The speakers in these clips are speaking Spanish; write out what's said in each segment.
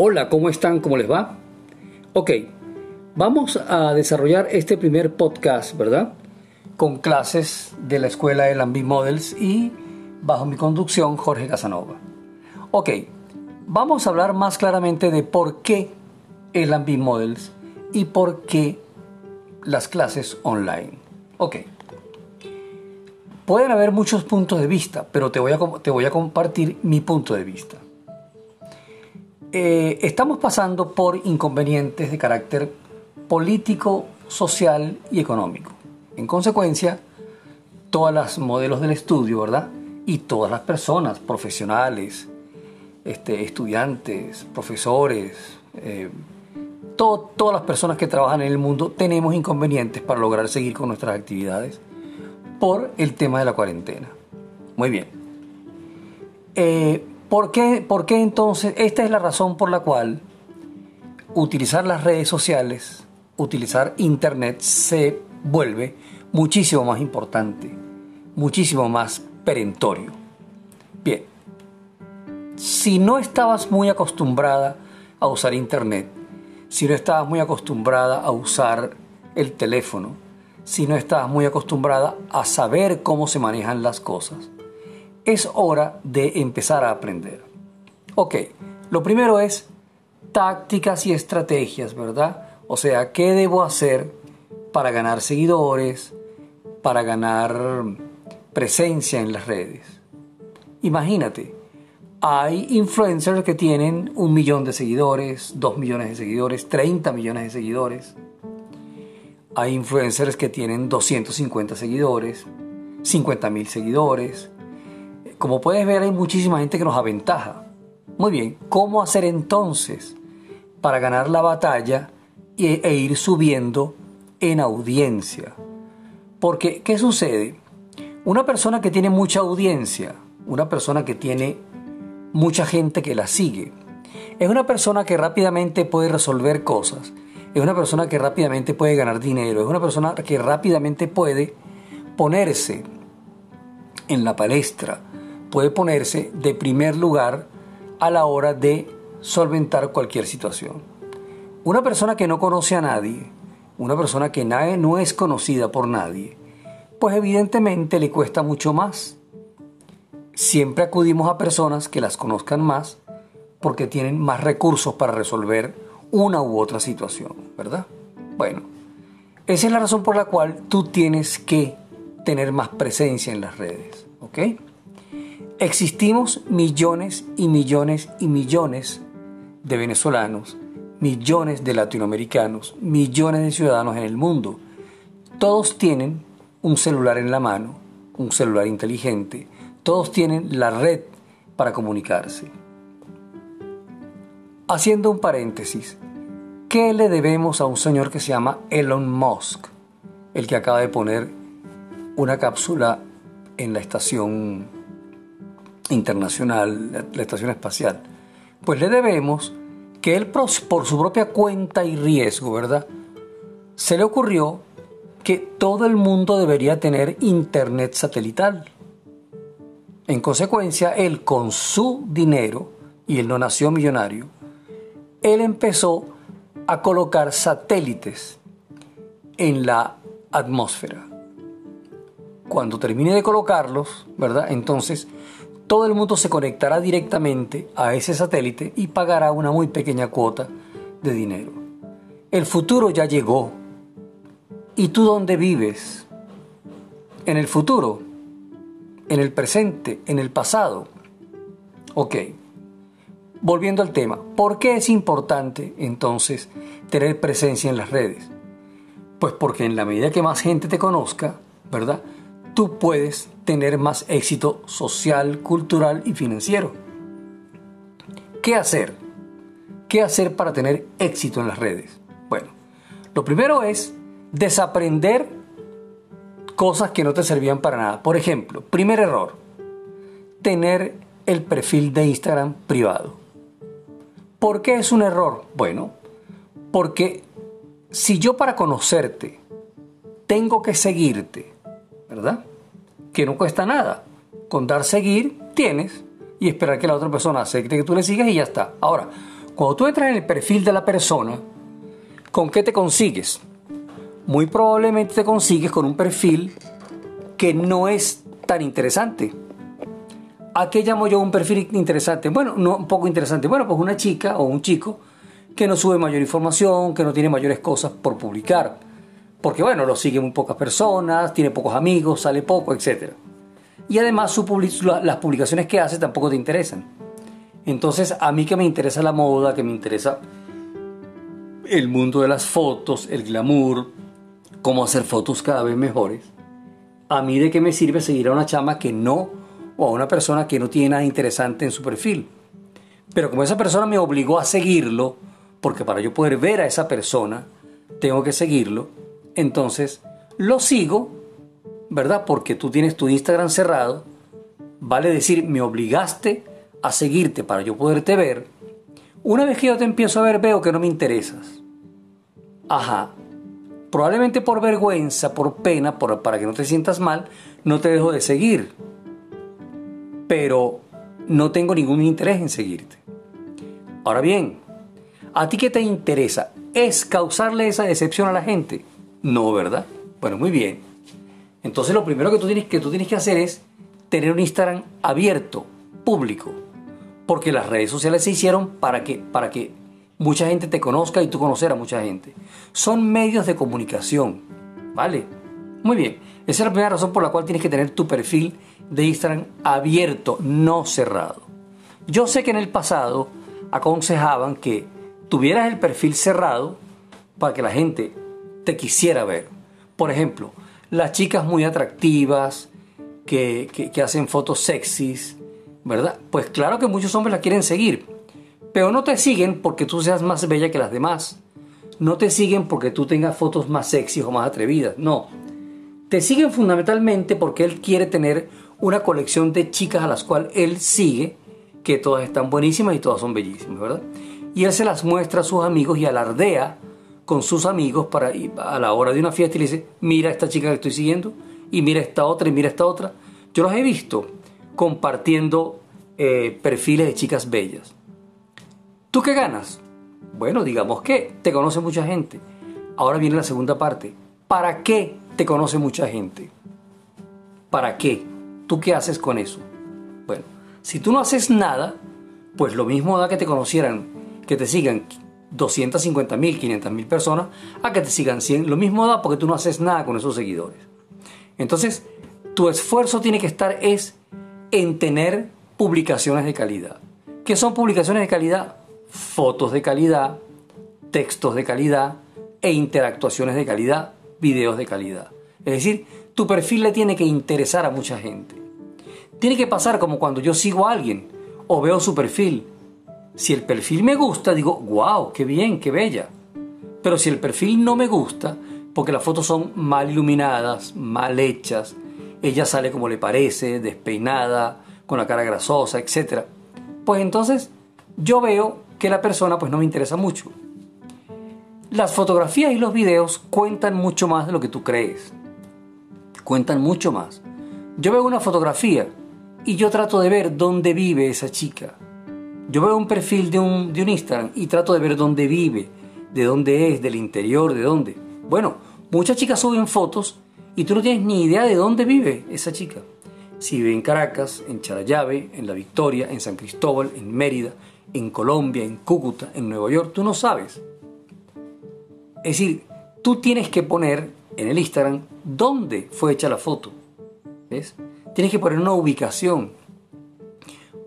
Hola, ¿cómo están? ¿Cómo les va? Ok, vamos a desarrollar este primer podcast, ¿verdad? Con clases de la escuela de Lambi Models y bajo mi conducción Jorge Casanova. Ok, vamos a hablar más claramente de por qué el Lambi Models y por qué las clases online. Ok. Pueden haber muchos puntos de vista, pero te voy a, te voy a compartir mi punto de vista. Eh, estamos pasando por inconvenientes de carácter político, social y económico. En consecuencia, todas las modelos del estudio, ¿verdad? Y todas las personas, profesionales, este, estudiantes, profesores, eh, todas las personas que trabajan en el mundo, tenemos inconvenientes para lograr seguir con nuestras actividades por el tema de la cuarentena. Muy bien. Eh, ¿Por qué, entonces? Esta es la razón por la cual utilizar las redes sociales, utilizar Internet se vuelve muchísimo más importante, muchísimo más perentorio. Bien, si no estabas muy acostumbrada a usar Internet, si no estabas muy acostumbrada a usar el teléfono, si no estabas muy acostumbrada a saber cómo se manejan las cosas, es hora de empezar a aprender. Ok, lo primero es tácticas y estrategias, ¿verdad? O sea, ¿qué debo hacer para ganar seguidores, para ganar presencia en las redes? Imagínate, hay influencers que tienen un millón de seguidores, dos millones de seguidores, 30 millones de seguidores. Hay influencers que tienen 250 seguidores, 50 mil seguidores, como puedes ver, hay muchísima gente que nos aventaja. Muy bien, ¿cómo hacer entonces para ganar la batalla e, ir subiendo en audiencia? Porque, ¿qué sucede? Una persona que tiene mucha audiencia, una persona que tiene mucha gente que la sigue, es una persona que rápidamente puede resolver cosas, es una persona que rápidamente puede ganar dinero, es una persona que rápidamente puede ponerse en la palestra, puede ponerse de primer lugar a la hora de solventar cualquier situación. Una persona que no conoce a nadie, una persona que no es conocida por nadie, pues evidentemente le cuesta mucho más. Siempre acudimos a personas que las conozcan más porque tienen más recursos para resolver una u otra situación, ¿verdad? Bueno, esa es la razón por la cual tú tienes que tener más presencia en las redes, ¿ok? Existimos millones y millones y millones de venezolanos, millones de latinoamericanos, millones de ciudadanos en el mundo. Todos tienen un celular en la mano, un celular inteligente, todos tienen la red para comunicarse. Haciendo un paréntesis, ¿qué le debemos a un señor que se llama Elon Musk, el que acaba de poner una cápsula en la estación internacional, la estación espacial, pues le debemos que él por su propia cuenta y riesgo, ¿verdad? Se le ocurrió que todo el mundo debería tener internet satelital. En consecuencia, él con su dinero, y él no nació millonario, él empezó a colocar satélites en la atmósfera. Cuando termine de colocarlos, ¿verdad? Entonces todo el mundo se conectará directamente a ese satélite y pagará una muy pequeña cuota de dinero. El futuro ya llegó. ¿Y tú dónde vives? ¿En el futuro? ¿En el presente? ¿En el pasado? Ok. Volviendo al tema, ¿por qué es importante entonces tener presencia en las redes? Pues porque en la medida que más gente te conozca, ¿verdad? Tú puedes tener más éxito social, cultural y financiero. ¿Qué hacer? ¿Qué hacer para tener éxito en las redes? Bueno, lo primero es desaprender cosas que no te servían para nada. Por ejemplo, primer error, tener el perfil de Instagram privado. ¿Por qué es un error? Bueno, porque si yo para conocerte tengo que seguirte, ¿verdad? Que no cuesta nada. Con dar seguir tienes y esperar que la otra persona acepte que tú le sigas y ya está. Ahora, Cuando tú entras en el perfil de la persona, ¿con qué te consigues? Muy probablemente te consigues con un perfil que no es tan interesante. ¿A qué llamo yo un perfil interesante? Bueno, no un poco interesante. Bueno, pues una chica o un chico que no sube mayor información, que no tiene mayores cosas por publicar. Porque bueno, lo siguen muy pocas personas, tiene pocos amigos, sale poco, etc. Y además su las publicaciones que hace tampoco te interesan. Entonces a mí que me interesa la moda, que me interesa el mundo de las fotos, el glamour, cómo hacer fotos cada vez mejores, a mí de qué me sirve seguir a una chama que no, o a una persona que no tiene nada interesante en su perfil. Pero como esa persona me obligó a seguirlo, porque para yo poder ver a esa persona, tengo que seguirlo. Entonces, lo sigo, ¿verdad? Porque tú tienes tu Instagram cerrado. Vale decir, me obligaste a seguirte para yo poderte ver. Una vez que yo te empiezo a ver, veo que no me interesas. Ajá. Probablemente por vergüenza, por pena, para que no te sientas mal, no te dejo de seguir. Pero no tengo ningún interés en seguirte. Ahora bien, ¿A ti qué te interesa? ¿Es causarle esa decepción a la gente? No, ¿verdad? Bueno, muy bien. Entonces lo primero que tú tienes que, tú tienes que hacer es tener un Instagram abierto, público. Porque las redes sociales se hicieron para que, para que mucha gente te conozca y tú conocer a mucha gente. Son medios de comunicación, ¿vale? Muy bien. Esa es la primera razón por la cual tienes que tener tu perfil de Instagram abierto, no cerrado. Yo sé que en el pasado aconsejaban que tuvieras el perfil cerrado para que la gente te quisiera ver. Por ejemplo, las chicas muy atractivas que, hacen fotos sexys, ¿verdad? Pues claro que muchos hombres la quieren seguir, pero no te siguen porque tú seas más bella que las demás. No te siguen porque tú tengas fotos más sexys o más atrevidas, no. Te siguen fundamentalmente porque él quiere tener una colección de chicas a las cuales él sigue, que todas están buenísimas y todas son bellísimas, ¿verdad? y él se las muestra a sus amigos y alardea con sus amigos para a la hora de una fiesta y le dice, mira esta chica que estoy siguiendo y mira esta otra y mira esta otra. Yo los he visto compartiendo eh, perfiles de chicas bellas. ¿Tú qué ganas? Bueno, digamos que te conoce mucha gente. Ahora viene la segunda parte. ¿Para qué te conoce mucha gente? ¿Para qué? ¿Tú qué haces con eso? Bueno, si tú no haces nada, pues lo mismo da que te conocieran que te sigan 250 mil, 500 mil personas a que te sigan 100. Lo mismo da porque tú no haces nada con esos seguidores. Entonces, tu esfuerzo tiene que estar es en tener publicaciones de calidad. ¿Qué son publicaciones de calidad? Fotos de calidad, textos de calidad e interactuaciones de calidad, videos de calidad. Es decir, tu perfil le tiene que interesar a mucha gente. Tiene que pasar como cuando yo sigo a alguien o veo su perfil si el perfil me gusta, digo, wow, qué bien, qué bella. Pero si el perfil no me gusta, porque las fotos son mal iluminadas, mal hechas, ella sale como le parece, despeinada, con la cara grasosa, etc. Pues entonces yo veo que la persona pues no me interesa mucho. Las fotografías y los videos cuentan mucho más de lo que tú crees. Cuentan mucho más. Yo veo una fotografía y yo trato de ver dónde vive esa chica yo veo un perfil de un, de un Instagram y trato de ver dónde vive, de dónde es, del interior, de dónde. Bueno, muchas chicas suben fotos y tú no tienes ni idea de dónde vive esa chica. Si vive en Caracas, en Charallave, en La Victoria, en San Cristóbal, en Mérida, en Colombia, en Cúcuta, en Nueva York, tú no sabes. Es decir, tú tienes que poner en el Instagram dónde fue hecha la foto. ¿Ves? Tienes que poner una ubicación.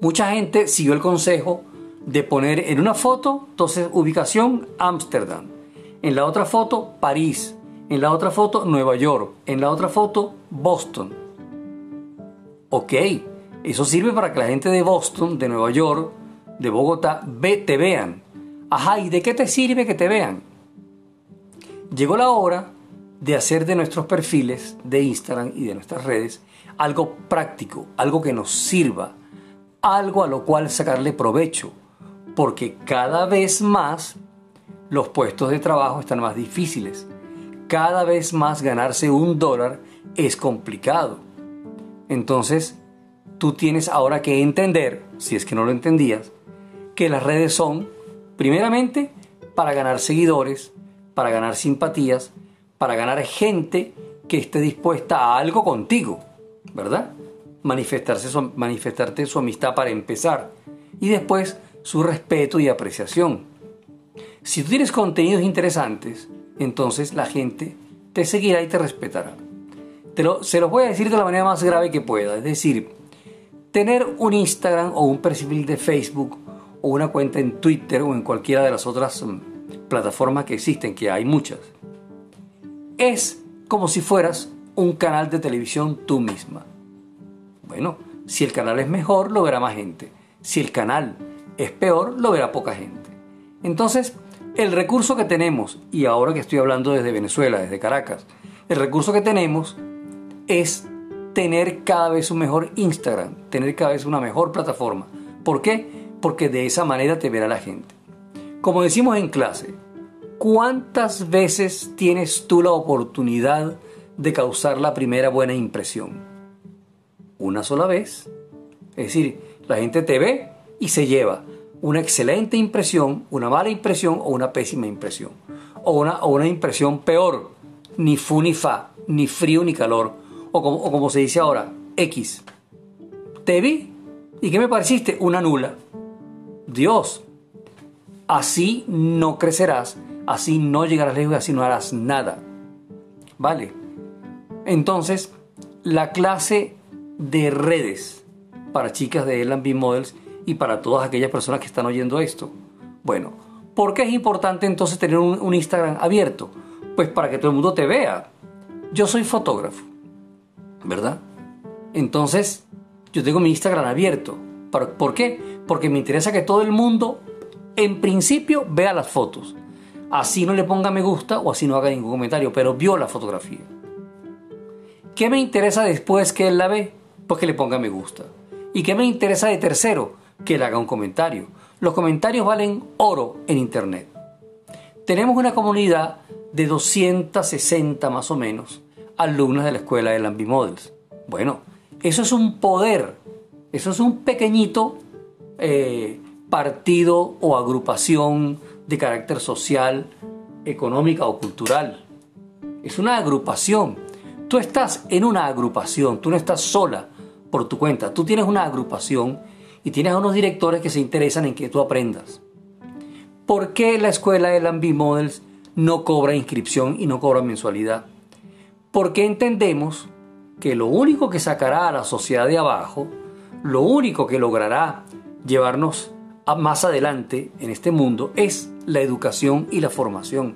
Mucha gente siguió el consejo de poner en una foto, entonces ubicación Ámsterdam, en la otra foto París, en la otra foto Nueva York, en la otra foto Boston. Ok, eso sirve para que la gente de Boston, de Nueva York, de Bogotá, te vean. Ajá, ¿y de qué te sirve que te vean? Llegó la hora de hacer de nuestros perfiles de Instagram y de nuestras redes algo práctico, algo que nos sirva, algo a lo cual sacarle provecho, porque cada vez más los puestos de trabajo están más difíciles. Cada vez más ganarse un dólar es complicado. Entonces, tú tienes ahora que entender, si es que no lo entendías, que las redes son Primeramente, para ganar seguidores, para ganar simpatías, para ganar gente que esté dispuesta a algo contigo, ¿verdad? Manifestarse manifestarte su amistad para empezar y después su respeto y apreciación. Si tú tienes contenidos interesantes, entonces la gente te seguirá y te respetará. Te lo, se los voy a decir de la manera más grave que pueda, es decir, tener un Instagram o un perfil de Facebook o una cuenta en Twitter o en cualquiera de las otras mm, plataformas que existen, que hay muchas, es como si fueras un canal de televisión tú misma. Bueno, si el canal es mejor, lo verá más gente. Si el canal es peor, lo verá poca gente. Entonces, el recurso que tenemos, y ahora que estoy hablando desde Venezuela, desde Caracas, el recurso que tenemos es tener cada vez un mejor Instagram, tener cada vez una mejor plataforma. ¿Por qué? Porque de esa manera te verá la gente. Como decimos en clase, ¿cuántas veces tienes tú la oportunidad de causar la primera buena impresión? Una sola vez. Es decir, la gente te ve y se lleva una excelente impresión, una mala impresión o una pésima impresión. O una, o una impresión peor, ni fu ni fa, ni frío ni calor. O como, o como se dice ahora, X. Te vi y ¿qué me pareciste? Una nula. Dios, así no crecerás, así no llegarás lejos, así no harás nada. ¿Vale? Entonces, la clase de redes para chicas de L&B Models y para todas aquellas personas que están oyendo esto. Bueno, ¿por qué es importante entonces tener un, Instagram abierto? Pues para que todo el mundo te vea. Yo soy fotógrafo, ¿verdad? Entonces, yo tengo mi Instagram abierto. ¿Por qué? Porque me interesa que todo el mundo, en principio, vea las fotos. Así no le ponga me gusta o así no haga ningún comentario, pero vio la fotografía. ¿Qué me interesa después que él la ve? Pues que le ponga me gusta. ¿Y qué me interesa de tercero? que le haga un comentario. Los comentarios valen oro en Internet. Tenemos una comunidad de 260 más o menos alumnas de la escuela de Lambi Models. Bueno, eso es un poder, eso es un pequeñito eh, partido o agrupación de carácter social, económica o cultural. Es una agrupación. Tú estás en una agrupación, tú no estás sola por tu cuenta, tú tienes una agrupación y tienes a unos directores que se interesan en que tú aprendas. ¿Por qué la escuela de Lambi Models no cobra inscripción y no cobra mensualidad? Porque entendemos que lo único que sacará a la sociedad de abajo, lo único que logrará llevarnos más adelante en este mundo es la educación y la formación.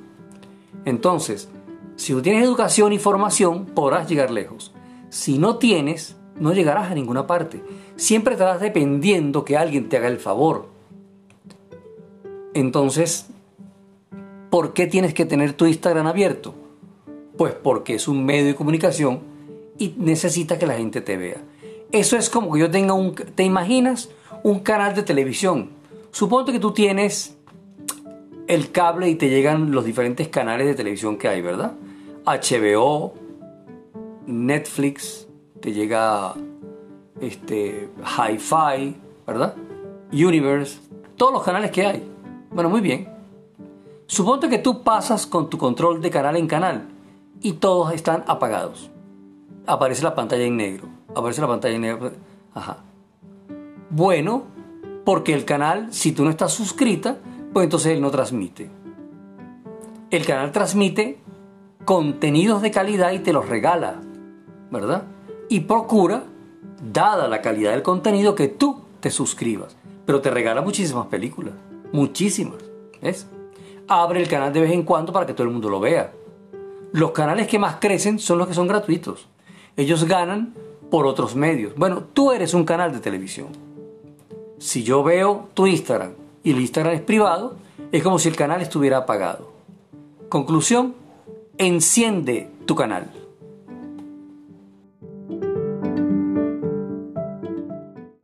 Entonces, si tú tienes educación y formación, podrás llegar lejos. Si no tienes, no llegarás a ninguna parte. Siempre estarás dependiendo que alguien te haga el favor. Entonces, ¿por qué tienes que tener tu Instagram abierto? Pues porque es un medio de comunicación y necesita que la gente te vea. Eso es como que yo tenga un... ¿Te imaginas? Un canal de televisión. Suponte que tú tienes el cable y te llegan los diferentes canales de televisión que hay, ¿verdad? HBO, Netflix, te llega este, Hi-Fi, ¿verdad? Universe, todos los canales que hay. Bueno, muy bien. Suponte que tú pasas con tu control de canal en canal y todos están apagados. Aparece la pantalla en negro. Aparece la pantalla en negro. Ajá. Bueno, porque el canal, si tú no estás suscrita, pues entonces él no transmite. El canal transmite contenidos de calidad y te los regala, ¿verdad? Y procura, dada la calidad del contenido, que tú te suscribas. Pero te regala muchísimas películas, muchísimas. ¿Ves? Abre el canal de vez en cuando para que todo el mundo lo vea. Los canales que más crecen son los que son gratuitos. Ellos ganan por otros medios. Bueno, tú eres un canal de televisión. Si yo veo tu Instagram y el Instagram es privado, es como si el canal estuviera apagado. Conclusión, enciende tu canal.